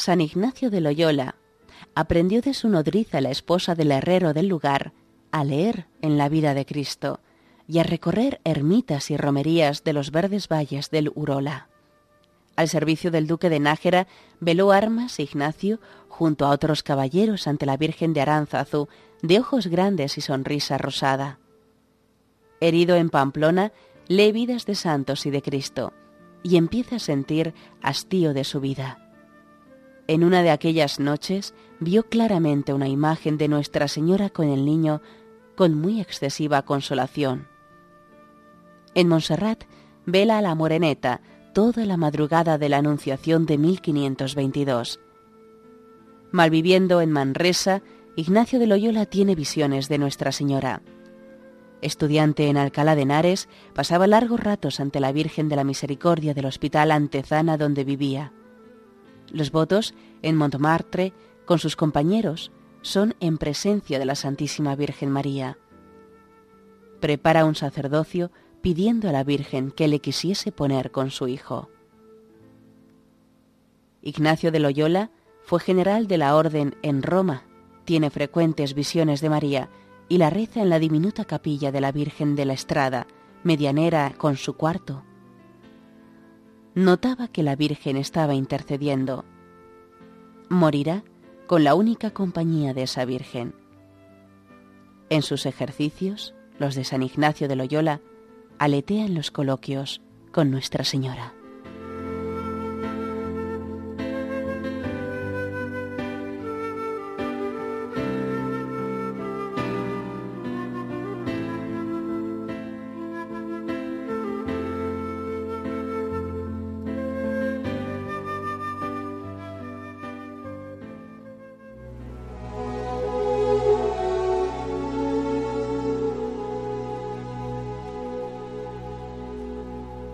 San Ignacio de Loyola aprendió de su nodriza, la esposa del herrero del lugar, a leer en la vida de Cristo y a recorrer ermitas y romerías de los verdes valles del Urola. Al servicio del duque de Nájera veló armas Ignacio junto a otros caballeros ante la Virgen de Aránzazu, de ojos grandes y sonrisa rosada. Herido en Pamplona, lee vidas de santos y de Cristo, y empieza a sentir hastío de su vida. En una de aquellas noches vio claramente una imagen de Nuestra Señora con el niño con muy excesiva consolación. En Montserrat vela a la moreneta toda la madrugada de la Anunciación de 1522. Malviviendo en Manresa, Ignacio de Loyola tiene visiones de Nuestra Señora. Estudiante en Alcalá de Henares, pasaba largos ratos ante la Virgen de la Misericordia del Hospital Antezana donde vivía. Los votos en Montmartre con sus compañeros son en presencia de la Santísima Virgen María. Prepara un sacerdocio pidiendo a la Virgen que le quisiese poner con su hijo. Ignacio de Loyola fue general de la Orden en Roma, tiene frecuentes visiones de María y la reza en la diminuta capilla de la Virgen de la Estrada, medianera con su cuarto notaba que la Virgen estaba intercediendo. Morirá con la única compañía de esa Virgen. En sus ejercicios, los de San Ignacio de Loyola aletean los coloquios con Nuestra Señora.